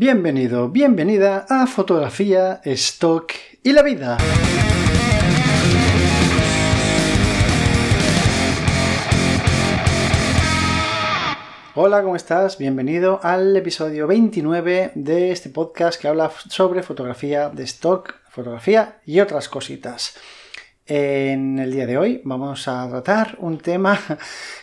Bienvenido, bienvenida a Fotografía, Stock y la Vida. Hola, ¿cómo estás? Bienvenido al episodio 29 de este podcast que habla sobre fotografía de stock, fotografía y otras cositas. En el día de hoy vamos a tratar un tema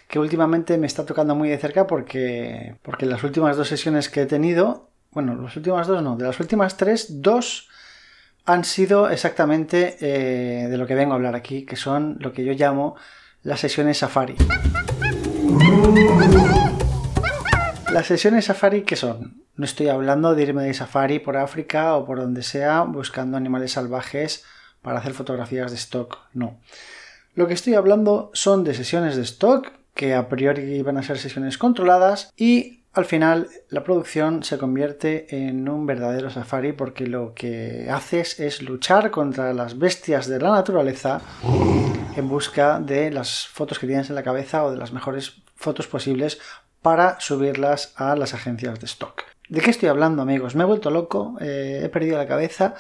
que últimamente me está tocando muy de cerca porque, porque en las últimas dos sesiones que he tenido bueno, las últimas dos no, de las últimas tres, dos han sido exactamente eh, de lo que vengo a hablar aquí, que son lo que yo llamo las sesiones Safari. Las sesiones Safari, ¿qué son? No estoy hablando de irme de Safari por África o por donde sea buscando animales salvajes para hacer fotografías de stock, no. Lo que estoy hablando son de sesiones de stock que a priori van a ser sesiones controladas y al final, la producción se convierte en un verdadero safari porque lo que haces es luchar contra las bestias de la naturaleza en busca de las fotos que tienes en la cabeza o de las mejores fotos posibles para subirlas a las agencias de stock. ¿De qué estoy hablando, amigos? ¿Me he vuelto loco? Eh, ¿He perdido la cabeza?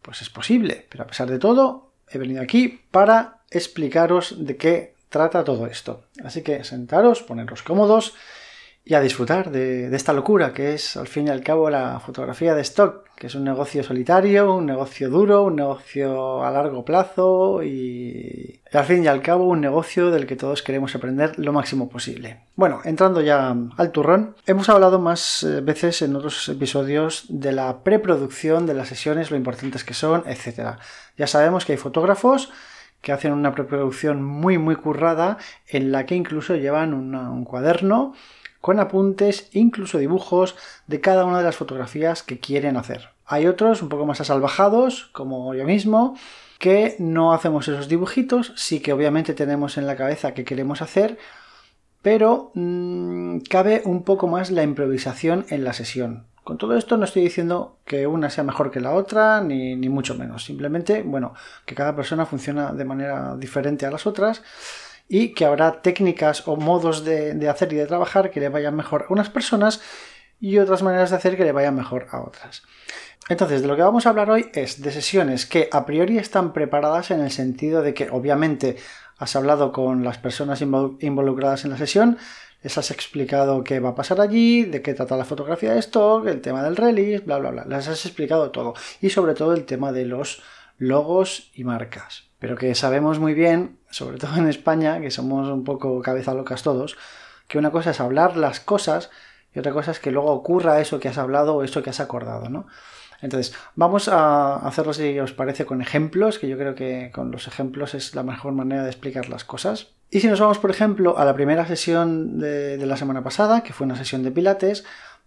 Pues es posible, pero a pesar de todo, he venido aquí para explicaros de qué trata todo esto. Así que sentaros, poneros cómodos y a disfrutar de, esta locura que es al fin y al cabo la fotografía de stock, que es un negocio solitario, un negocio duro, un negocio a largo plazo y, al fin y al cabo un negocio del que todos queremos aprender lo máximo posible. Bueno, entrando ya al turrón, hemos hablado más eh, veces en otros episodios de la preproducción de las sesiones, lo importantes que son, etc. Ya sabemos que hay fotógrafos que hacen una preproducción muy muy currada en la que incluso llevan un cuaderno con apuntes, incluso dibujos de cada una de las fotografías que quieren hacer. Hay otros un poco más asalvajados, como yo mismo, que no hacemos esos dibujitos, sí que obviamente tenemos en la cabeza que queremos hacer, pero mm, cabe un poco más la improvisación en la sesión. Con todo esto no estoy diciendo que una sea mejor que la otra, ni, ni mucho menos. Simplemente, bueno, que cada persona funciona de manera diferente a las otras y que habrá técnicas o modos de, hacer y de trabajar que le vayan mejor a unas personas y otras maneras de hacer que le vayan mejor a otras. Entonces, de lo que vamos a hablar hoy es de sesiones que a priori están preparadas en el sentido de que obviamente has hablado con las personas involucradas en la sesión, les has explicado qué va a pasar allí, de qué trata la fotografía de stock, el tema del release, bla, bla, bla. Les has explicado todo. Y sobre todo el tema de los logos y marcas. Pero que sabemos muy bien sobre todo en España, que somos un poco cabeza locas todos, que una cosa es hablar las cosas y otra cosa es que luego ocurra eso que has hablado o eso que has acordado, ¿no? Entonces, vamos a hacerlo si os parece con ejemplos, que yo creo que con los ejemplos es la mejor manera de explicar las cosas. Y si nos vamos, por ejemplo, a la primera sesión de, la semana pasada, que fue una sesión de pilates,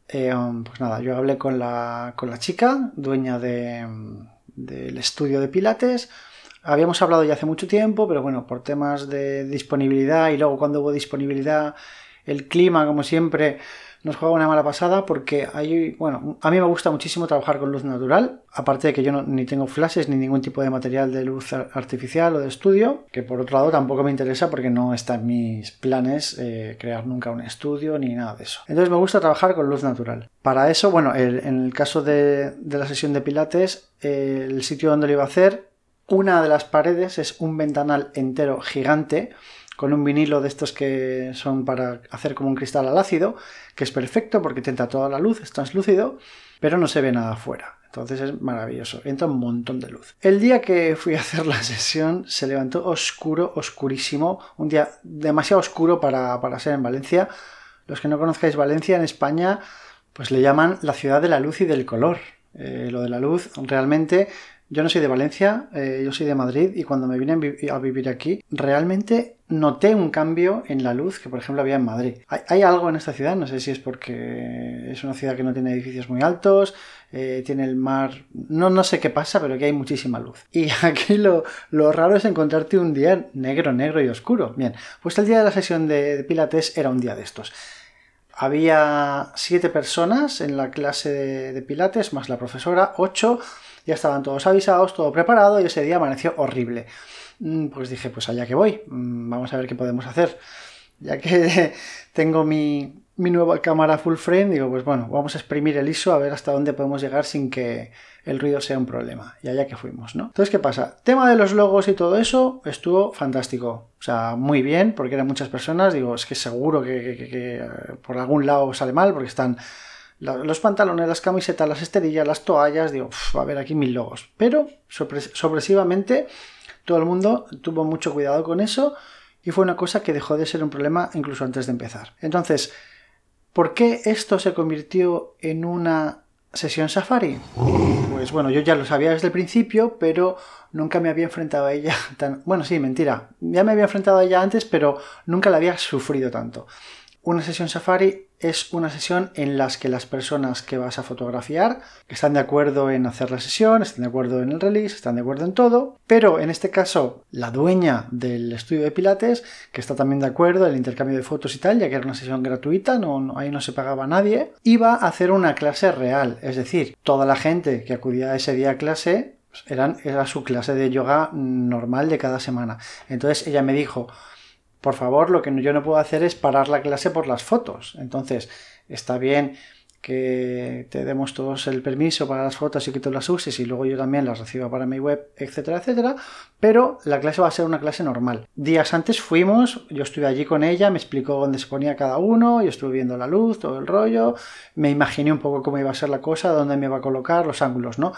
eh, pues nada, yo hablé con la, con la chica, dueña del estudio de pilates, habíamos hablado ya hace mucho tiempo, pero bueno, por temas de disponibilidad y luego cuando hubo disponibilidad, el clima, como siempre, nos juega una mala pasada porque hay, bueno, a mí me gusta muchísimo trabajar con luz natural, aparte de que yo ni tengo flashes ni ningún tipo de material de luz artificial o de estudio, que por otro lado tampoco me interesa porque no está en mis planes eh, crear nunca un estudio ni nada de eso. Entonces me gusta trabajar con luz natural. Para eso, bueno, en el caso de, de la sesión de pilates, el sitio donde lo iba a hacer una de las paredes es un ventanal entero gigante con un vinilo de estos que son para hacer como un cristal al ácido, que es perfecto porque te entra toda la luz, es translúcido, pero no se ve nada afuera. Entonces es maravilloso, entra un montón de luz. El día que fui a hacer la sesión se levantó oscuro, oscurísimo, un día demasiado oscuro para, ser en Valencia. Los que no conozcáis Valencia en España, pues le llaman la ciudad de la luz y del color. Eh, lo de la luz realmente yo no soy de Valencia, eh, yo soy de Madrid y cuando me vine a vivir aquí, realmente noté un cambio en la luz que, por ejemplo, había en Madrid. Hay, algo en esta ciudad, no sé si es porque es una ciudad que no tiene edificios muy altos, eh, tiene el mar, no, no sé qué pasa, pero que hay muchísima luz. Y aquí lo, raro es encontrarte un día negro, negro y oscuro. Bien, pues el día de la sesión de, Pilates era un día de estos. Había siete personas en la clase de Pilates, más la profesora, ocho ya estaban todos avisados, todo preparado y ese día amaneció horrible. Mm, pues dije, pues allá que voy, mm, vamos a ver qué podemos hacer. Ya que tengo mi, mi nueva cámara full frame, digo, pues bueno, vamos a exprimir el ISO a ver hasta dónde podemos llegar sin que el ruido sea un problema. Y allá que fuimos, ¿no? Entonces, ¿qué pasa? Tema de los logos y todo eso estuvo fantástico. O sea, muy bien, porque eran muchas personas. Digo, es que seguro que, eh, por algún lado sale mal, porque están los pantalones, las camisetas, las esterillas, las toallas. Digo, a ver, aquí mil logos. Pero, sorpresivamente, todo el mundo tuvo mucho cuidado con eso y fue una cosa que dejó de ser un problema incluso antes de empezar. Entonces, ¿por qué esto se convirtió en una sesión Safari? Pues bueno, yo ya lo sabía desde el principio, pero nunca me había enfrentado a ella tan... Bueno, sí, mentira. Ya me había enfrentado a ella antes, pero nunca la había sufrido tanto. Una sesión Safari es una sesión en la que las personas que vas a fotografiar están de acuerdo en hacer la sesión, están de acuerdo en el release, están de acuerdo en todo, pero en este caso la dueña del estudio de Pilates, que está también de acuerdo en el intercambio de fotos y tal, ya que era una sesión gratuita, no, ahí no se pagaba nadie, iba a hacer una clase real, es decir, toda la gente que acudía ese día a clase pues, eran, era su clase de yoga normal de cada semana. Entonces ella me dijo, por favor, lo que yo no puedo hacer es parar la clase por las fotos. Entonces, está bien que te demos todos el permiso para las fotos y que tú las uses y luego yo también las reciba para mi web, etcétera, etcétera, pero la clase va a ser una clase normal. Días antes fuimos, yo estuve allí con ella, me explicó dónde se ponía cada uno, yo estuve viendo la luz, todo el rollo, me imaginé un poco cómo iba a ser la cosa, dónde me iba a colocar, los ángulos, ¿no?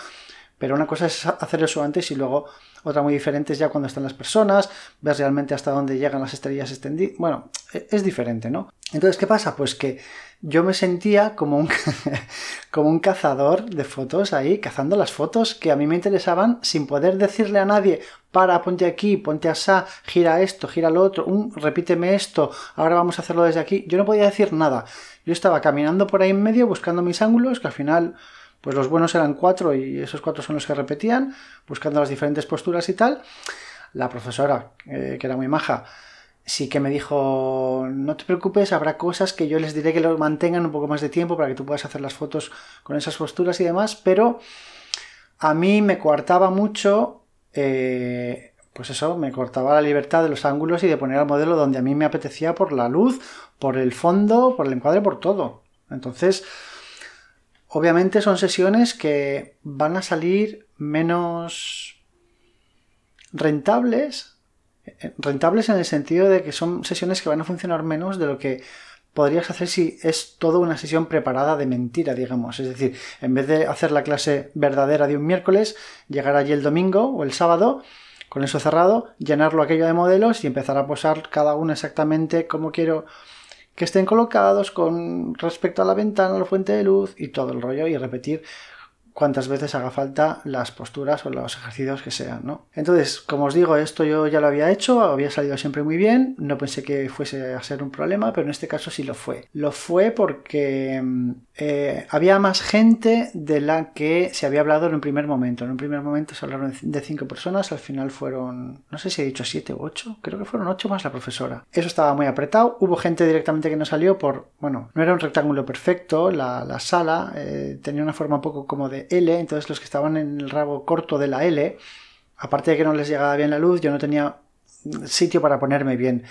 Pero una cosa es hacer eso antes y luego otra muy diferente es ya cuando están las personas, ver realmente hasta dónde llegan las estrellas extendidas. Bueno, e-, es diferente, ¿no? Entonces, ¿qué pasa? Pues que yo me sentía como un, como un cazador de fotos ahí, cazando las fotos que a mí me interesaban sin poder decirle a nadie, para, ponte aquí, ponte asá, gira esto, gira lo otro, un, repíteme esto, ahora vamos a hacerlo desde aquí. Yo no podía decir nada. Yo estaba caminando por ahí en medio buscando mis ángulos, que al final pues los buenos eran cuatro y esos cuatro son los que repetían, buscando las diferentes posturas y tal. La profesora, eh, que era muy maja, sí que me dijo, no te preocupes, habrá cosas que yo les diré que lo mantengan un poco más de tiempo para que tú puedas hacer las fotos con esas posturas y demás, pero a mí me coartaba mucho, eh, pues eso, me cortaba la libertad de los ángulos y de poner al modelo donde a mí me apetecía por la luz, por el fondo, por el encuadre, por todo. Entonces, Obviamente son sesiones que van a salir menos rentables, eh, rentables en el sentido de que son sesiones que van a funcionar menos de lo que podrías hacer si es toda una sesión preparada de mentira, digamos. Es decir, en vez de hacer la clase verdadera de un miércoles, llegar allí el domingo o el sábado, con eso cerrado, llenarlo aquello de modelos y empezar a posar cada uno exactamente como quiero que estén colocados con respecto a la ventana, la fuente de luz y todo el rollo y repetir cuantas veces haga falta las posturas o los ejercicios que sean, ¿no? Entonces, como os digo, esto yo ya lo había hecho, había salido siempre muy bien, no pensé que fuese a ser un problema, pero en este caso sí lo fue. Lo fue porque mm, eh, había más gente de la que se había hablado en un primer momento. En un primer momento se hablaron de cinco personas, al final fueron, no sé si he dicho siete u ocho, creo que fueron ocho más la profesora. Eso estaba muy apretado, hubo gente directamente que no salió por, bueno, no era un rectángulo perfecto, la, sala eh, tenía una forma un poco como de L, entonces los que estaban en el rabo corto de la L, aparte de que no les llegaba bien la luz, yo no tenía sitio para ponerme bien.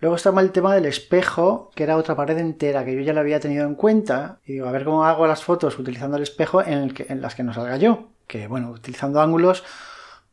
Luego estaba el tema del espejo, que era otra pared entera, que yo ya lo había tenido en cuenta. Y digo, a ver cómo hago las fotos utilizando el espejo en, en las que no salga yo. Que bueno, utilizando ángulos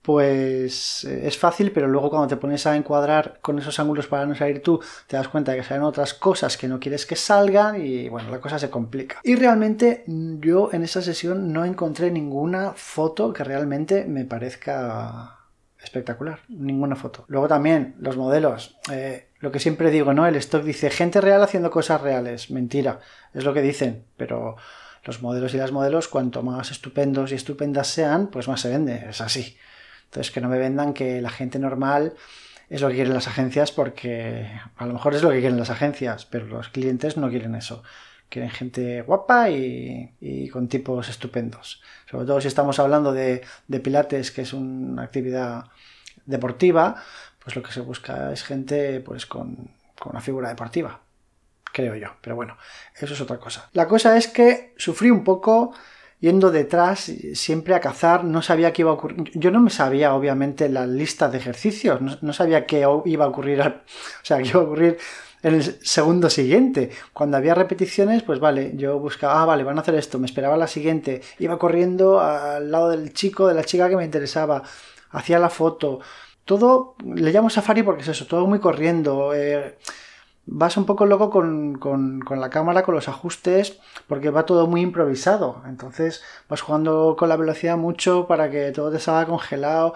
pues eh, es fácil, pero luego cuando te pones a encuadrar con esos ángulos para no salir tú, te das cuenta de que salen otras cosas que no quieres que salgan y bueno, la cosa se complica. Y realmente mm, yo en esa sesión no encontré ninguna foto que realmente me parezca espectacular, ninguna foto. Luego también los modelos, eh, lo que siempre digo, ¿no? El stock dice gente real haciendo cosas reales, mentira, es lo que dicen, pero los modelos y las modelos, cuanto más estupendos y estupendas sean, pues más se vende, es así. Entonces, que no me vendan que la gente normal es lo que quieren las agencias porque a lo mejor es lo que quieren las agencias, pero los clientes no quieren eso. Quieren gente guapa y, con tipos estupendos. Sobre todo si estamos hablando de, pilates, que es una actividad deportiva, pues lo que se busca es gente pues con, con una figura deportiva, creo yo. Pero bueno, eso es otra cosa. La cosa es que sufrí un poco yendo detrás siempre a cazar, no sabía qué iba a ocurrir. Yo no me sabía, obviamente, la lista de ejercicios, no, sabía qué iba a ocurrir, o sea, qué iba a ocurrir en el segundo siguiente. Cuando había repeticiones, pues vale, yo buscaba, ah, vale, van a hacer esto, me esperaba la siguiente, iba corriendo al lado del chico, de la chica que me interesaba, hacía la foto. Todo, le llamo Safari porque es eso, todo muy corriendo. Eh, vas un poco loco con, con, la cámara, con los ajustes, porque va todo muy improvisado. Entonces vas jugando con la velocidad mucho para que todo te salga congelado,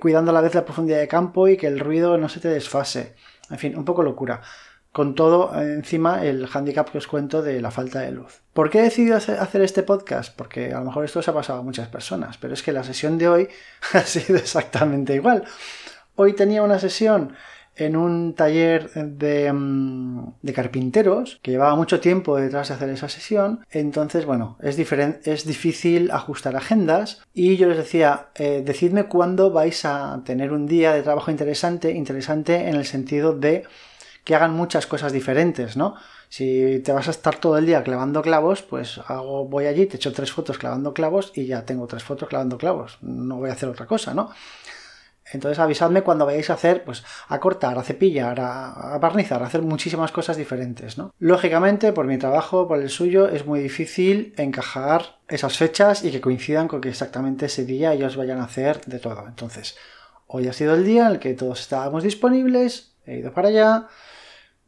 cuidando a la vez la profundidad de campo y que el ruido no se te desfase. En fin, un poco locura. Con todo, encima, el handicap que os cuento de la falta de luz. ¿Por qué he decidido hacer este podcast? Porque a lo mejor esto se ha pasado a muchas personas, pero es que la sesión de hoy ha sido exactamente igual. Hoy tenía una sesión en un taller mm, de, carpinteros que llevaba mucho tiempo detrás de hacer esa sesión. Entonces, bueno, es, es difícil ajustar agendas y yo les decía, eh, decidme cuándo vais a tener un día de trabajo interesante, interesante en el sentido de que hagan muchas cosas diferentes, ¿no? Si te vas a estar todo el día clavando clavos, pues hago, voy allí, te echo tres fotos clavando clavos y ya tengo tres fotos clavando clavos. No voy a hacer otra cosa, ¿no? Entonces avisadme cuando vayáis a hacer, pues a cortar, a cepillar, a, barnizar, a hacer muchísimas cosas diferentes, ¿no? Lógicamente, por mi trabajo, por el suyo, es muy difícil encajar esas fechas y que coincidan con que exactamente ese día ellos vayan a hacer de todo. Entonces, hoy ha sido el día en el que todos estábamos disponibles, he ido para allá,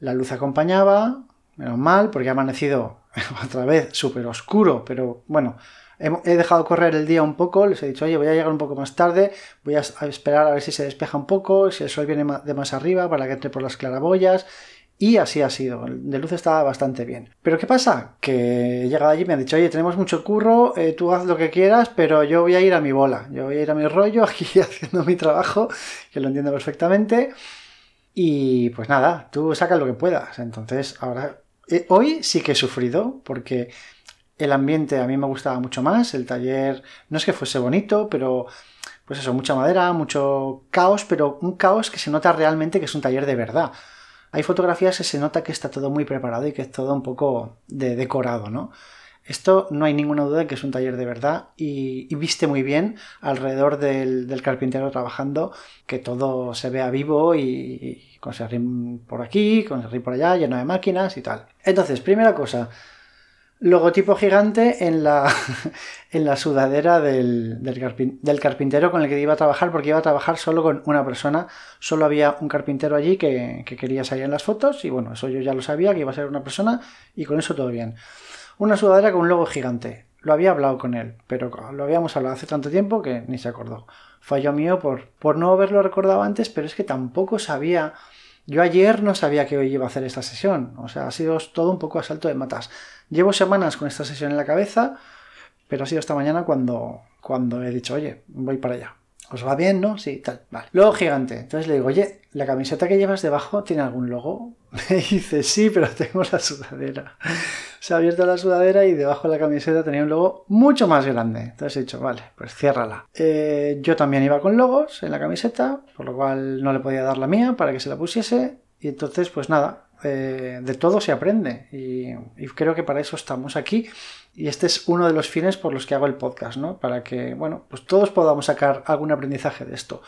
la luz acompañaba, menos mal, porque ha amanecido otra vez súper oscuro, pero bueno, he dejado correr el día un poco, les he dicho, oye, voy a llegar un poco más tarde, voy a esperar a ver si se despeja un poco, si el sol viene de más arriba para que entre por las claraboyas. Y así ha sido, de luz estaba bastante bien. Pero ¿qué pasa? Que he llegado allí y me han dicho, oye, tenemos mucho curro, eh, tú haz lo que quieras, pero yo voy a ir a mi bola, yo voy a ir a mi rollo aquí haciendo mi trabajo, que lo entiendo perfectamente. Y pues nada, tú sacas lo que puedas. Entonces, ahora, eh, hoy sí que he sufrido, porque el ambiente a mí me gustaba mucho más, el taller no es que fuese bonito, pero pues eso, mucha madera, mucho caos, pero un caos que se nota realmente que es un taller de verdad. Hay fotografías que se nota que está todo muy preparado y que es todo un poco de decorado, ¿no? Esto no hay ninguna duda de que es un taller de verdad y, viste muy bien alrededor del, carpintero trabajando, que todo se vea vivo y, y con serrín por aquí, con serrín por allá, lleno de máquinas y tal. Entonces, primera cosa, logotipo gigante en la, en la sudadera del, del, carpintero con el que iba a trabajar, porque iba a trabajar solo con una persona. Solo había un carpintero allí que, que, quería salir en las fotos, y bueno, eso yo ya lo sabía, que iba a ser una persona, y con eso todo bien. Una sudadera con un logo gigante. Lo había hablado con él, pero lo habíamos hablado hace tanto tiempo que ni se acordó. Fallo mío por, por no haberlo recordado antes, pero es que tampoco sabía yo ayer no sabía que hoy iba a hacer esta sesión, o sea, ha sido todo un poco a salto de matas. Llevo semanas con esta sesión en la cabeza, pero ha sido esta mañana cuando, cuando he dicho, oye, voy para allá. ¿Os va bien, no? Sí, tal, vale. Luego gigante. Entonces le digo, oye, ¿la camiseta que llevas debajo tiene algún logo? Me dice, sí, pero tengo la sudadera. Se ha abierto la sudadera y debajo de la camiseta tenía un logo mucho más grande. Entonces he dicho, vale, pues ciérrala. Eh, yo también iba con logos en la camiseta, por lo cual no le podía dar la mía para que se la pusiese. Y entonces, pues nada, eh, de todo se aprende y, creo que para eso estamos aquí y este es uno de los fines por los que hago el podcast, ¿no? Para que, bueno, pues todos podamos sacar algún aprendizaje de esto.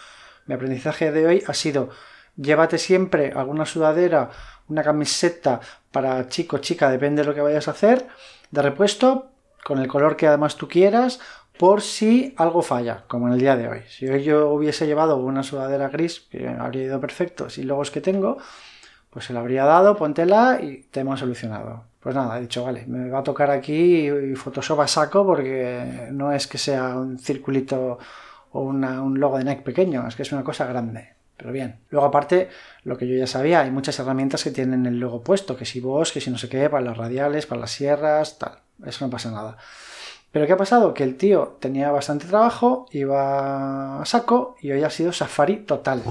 Mi aprendizaje de hoy ha sido llévate siempre alguna sudadera, una camiseta para chico, chica, depende de lo que vayas a hacer, de repuesto, con el color que además tú quieras, por si algo falla, como en el día de hoy. Si hoy yo hubiese llevado una sudadera gris, que habría ido perfecto, si luego es que tengo, pues se la habría dado, póntela y te hemos solucionado. Pues nada, he dicho, vale, me va a tocar aquí Photoshop a saco porque no es que sea un circulito o un logo de Nike pequeño, es que es una cosa grande. Pero bien. Luego, aparte, lo que yo ya sabía, hay muchas herramientas que tienen el logo puesto, que si vos, que si no sé qué, para las radiales, para las sierras, tal. Eso no pasa nada. Pero ¿qué ha pasado? Que el tío tenía bastante trabajo, iba a saco y hoy ha sido safari total.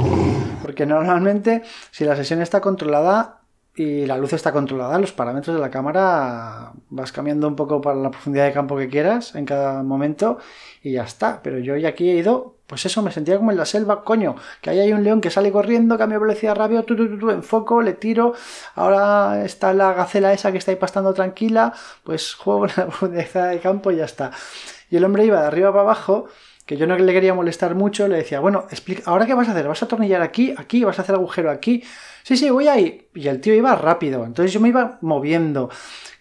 Porque normalmente, si la sesión está controlada y la luz está controlada, los parámetros de la cámara vas cambiando un poco para la profundidad de campo que quieras en cada momento y ya está. Pero yo hoy aquí he ido, pues eso, me sentía como en la selva, coño, que ahí hay un león que sale corriendo, cambio velocidad rápido, tu, tu, tu, enfoco, le tiro, ahora está la gacela esa que está ahí pastando tranquila, pues juego la profundidad de campo y ya está. Y el hombre iba de arriba para abajo que yo no le quería molestar mucho, le decía, bueno, explica, ¿ahora qué vas a hacer? ¿Vas a atornillar aquí, aquí? ¿Vas a hacer agujero aquí? Sí, sí, voy ahí. Y el tío iba rápido, entonces yo me iba moviendo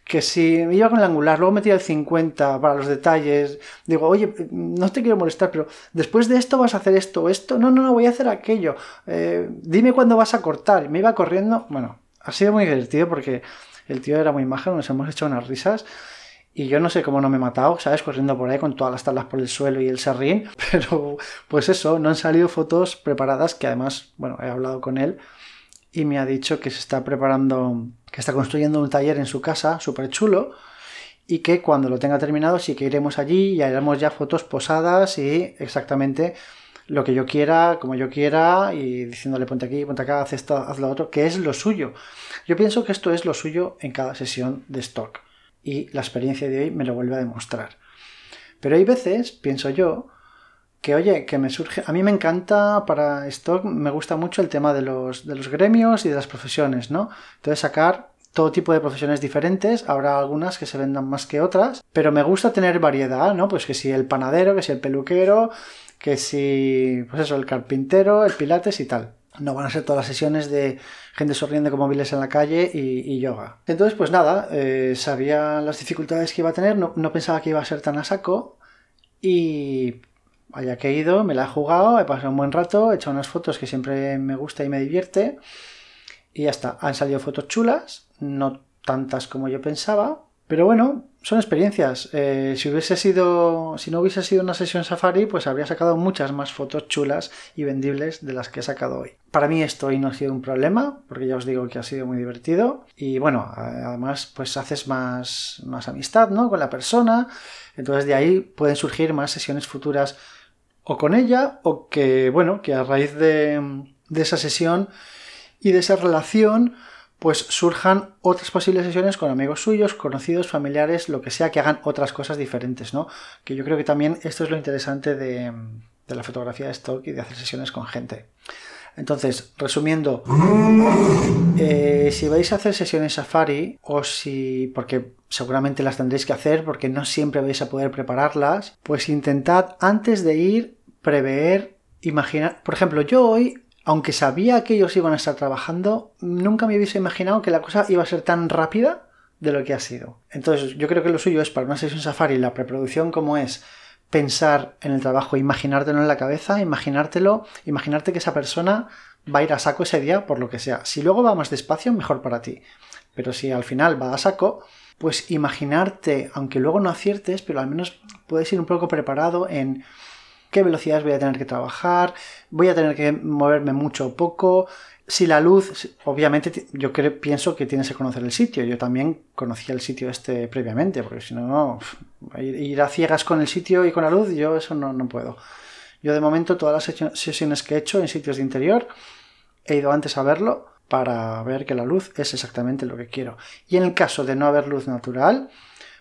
que si me iba con el angular, luego metía el 50 para los detalles, digo, oye, no te quiero molestar, pero después de esto vas a hacer esto esto, no, no, no, voy a hacer aquello, eh, dime cuándo vas a cortar, me iba corriendo, bueno, ha sido muy divertido porque el tío era muy majo, nos hemos hecho unas risas. Y yo no sé cómo no me he matado, ¿sabes? Corriendo por ahí con todas las tablas por el suelo y el serrín. Pero pues eso, no han salido fotos preparadas que además, bueno, he hablado con él y me ha dicho que se está preparando, que está construyendo un taller en su casa súper chulo y que cuando lo tenga terminado sí que iremos allí y haremos ya fotos posadas y exactamente lo que yo quiera, como yo quiera y diciéndole ponte aquí, ponte acá, haz esto, haz lo otro, que es lo suyo. Yo pienso que esto es lo suyo en cada sesión de stock y la experiencia de hoy me lo vuelve a demostrar. Pero hay veces, pienso yo, que oye, que me surge, a mí me encanta para stock, me gusta mucho el tema de los, de los gremios y de las profesiones, ¿no? Entonces sacar todo tipo de profesiones diferentes, habrá algunas que se vendan más que otras, pero me gusta tener variedad, ¿no? Pues que si el panadero, que si el peluquero, que si, pues eso, el carpintero, el pilates y tal. No van a ser todas las sesiones de gente sonriendo con móviles en la calle y, yoga. Entonces, pues nada, eh, sabía las dificultades que iba a tener, no, no pensaba que iba a ser tan a saco y Vaya que he ido, me la he jugado, he pasado un buen rato, he hecho unas fotos que siempre me gusta y me divierte. Y ya está, han salido fotos chulas, no tantas como yo pensaba, pero bueno, son experiencias. Eh, si hubiese sido, si no hubiese sido una sesión safari, pues habría sacado muchas más fotos chulas y vendibles de las que he sacado hoy. Para mí esto hoy no ha sido un problema, porque ya os digo que ha sido muy divertido. Y bueno, además, pues haces más, más amistad, ¿no? Con la persona. Entonces de ahí pueden surgir más sesiones futuras o con ella o que, bueno, que a raíz de, esa sesión y de esa relación pues surjan otras posibles sesiones con amigos suyos, conocidos, familiares, lo que sea, que hagan otras cosas diferentes, ¿no? Que yo creo que también esto es lo interesante de, la fotografía de stock y de hacer sesiones con gente. Entonces, resumiendo, eh, si vais a hacer sesiones Safari, o si, porque seguramente las tendréis que hacer, porque no siempre vais a poder prepararlas, pues intentad antes de ir prever, imaginar. Por ejemplo, yo hoy, aunque sabía que ellos iban a estar trabajando, nunca me hubiese imaginado que la cosa iba a ser tan rápida de lo que ha sido. Entonces, yo creo que lo suyo es para una sesión Safari, la preproducción como es pensar en el trabajo, imaginártelo en la cabeza, imaginártelo, imaginarte que esa persona va a ir a saco ese día por lo que sea. Si luego va más despacio, mejor para ti. Pero si al final va a saco, pues imaginarte, aunque luego no aciertes, pero al menos puedes ir un poco preparado en qué velocidades voy a tener que trabajar, voy a tener que moverme mucho o poco. Si la luz, obviamente yo creo, pienso que tienes que conocer el sitio. Yo también conocía el sitio este previamente, porque si no, ir a ciegas con el sitio y con la luz, yo eso no, no puedo. Yo de momento todas las sesiones que he hecho en sitios de interior he ido antes a verlo para ver que la luz es exactamente lo que quiero. Y en el caso de no haber luz natural,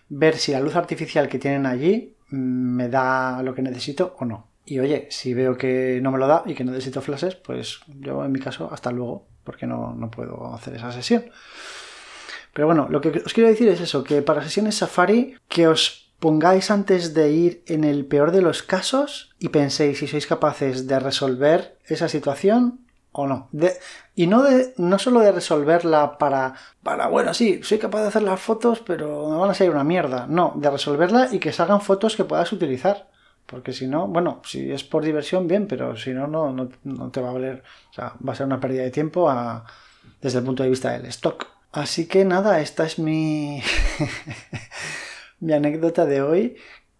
ver si la luz artificial que tienen allí me da lo que necesito o no. Y oye, si veo que no me lo da y que necesito flashes, pues yo en mi caso hasta luego, porque no, no puedo hacer esa sesión. Pero bueno, lo que os quiero decir es eso, que para sesiones Safari, que os pongáis antes de ir en el peor de los casos y penséis si sois capaces de resolver esa situación o no. y no, de, no solo de resolverla para, para, bueno, sí, soy capaz de hacer las fotos, pero me van a salir una mierda. No, de resolverla y que salgan fotos que puedas utilizar. Porque si no, bueno, si es por diversión, bien, pero si no, no, no, te va a valer. O sea, va a ser una pérdida de tiempo desde el punto de vista del stock. Así que nada, esta es mi, mi anécdota de hoy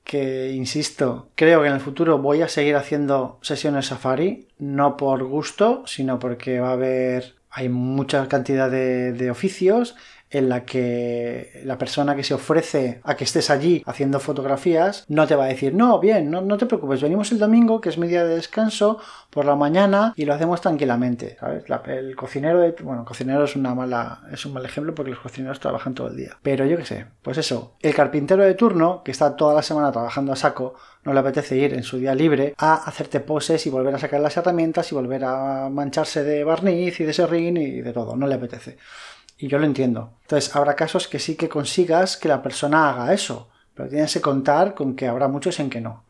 que, insisto, creo que en el futuro voy a seguir haciendo sesiones Safari, no por gusto, sino porque va a haber, hay mucha cantidad de, de oficios en la que la persona que se ofrece a que estés allí haciendo fotografías no te va a decir, no, bien, no, no te preocupes, venimos el domingo, que es mi día de descanso, por la mañana y lo hacemos tranquilamente. ¿sabes? el cocinero, bueno, cocinero es, una mala, es un mal ejemplo porque los cocineros trabajan todo el día. Pero yo qué sé, pues eso, el carpintero de turno, que está toda la semana trabajando a saco, no le apetece ir en su día libre a hacerte poses y volver a sacar las herramientas y volver a mancharse de barniz y de serrín y de todo, no le apetece. Y yo lo entiendo. Entonces, habrá casos que sí que consigas que la persona haga eso, pero tienes que contar con que habrá muchos en que no.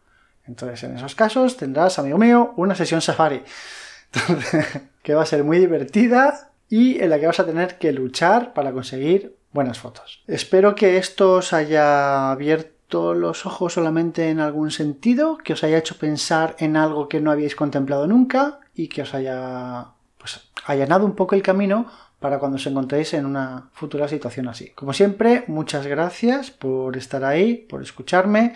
Entonces, en esos casos tendrás, amigo mío, una sesión Safari. que va a ser muy divertida y en la que vas a tener que luchar para conseguir buenas fotos. Espero que esto os haya abierto los ojos solamente en algún sentido, que os haya hecho pensar en algo que no habíais contemplado nunca y que os haya pues, allanado un poco el camino para cuando os encontréis en una futura situación así. Como siempre, muchas gracias por estar ahí, por escucharme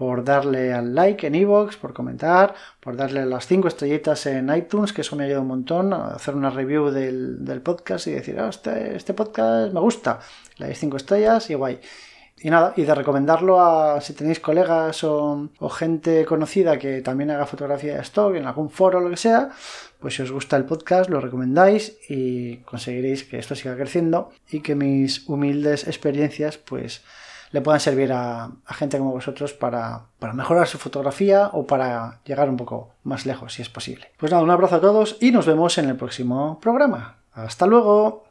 por darle al like en iVoox, por comentar, por darle las 5 estrellitas en iTunes, que eso me ayuda un montón a hacer una review del, podcast y decir, oh, este, este, podcast me gusta, le dais 5 estrellas y guay. Y nada, y de recomendarlo a si tenéis colegas o, gente conocida que también haga fotografía de stock en algún foro o lo que sea, pues si os gusta el podcast lo recomendáis y conseguiréis que esto siga creciendo y que mis humildes experiencias pues le puedan servir a, gente como vosotros para, para mejorar su fotografía o para llegar un poco más lejos si es posible. Pues nada, un abrazo a todos y nos vemos en el próximo programa. Hasta luego.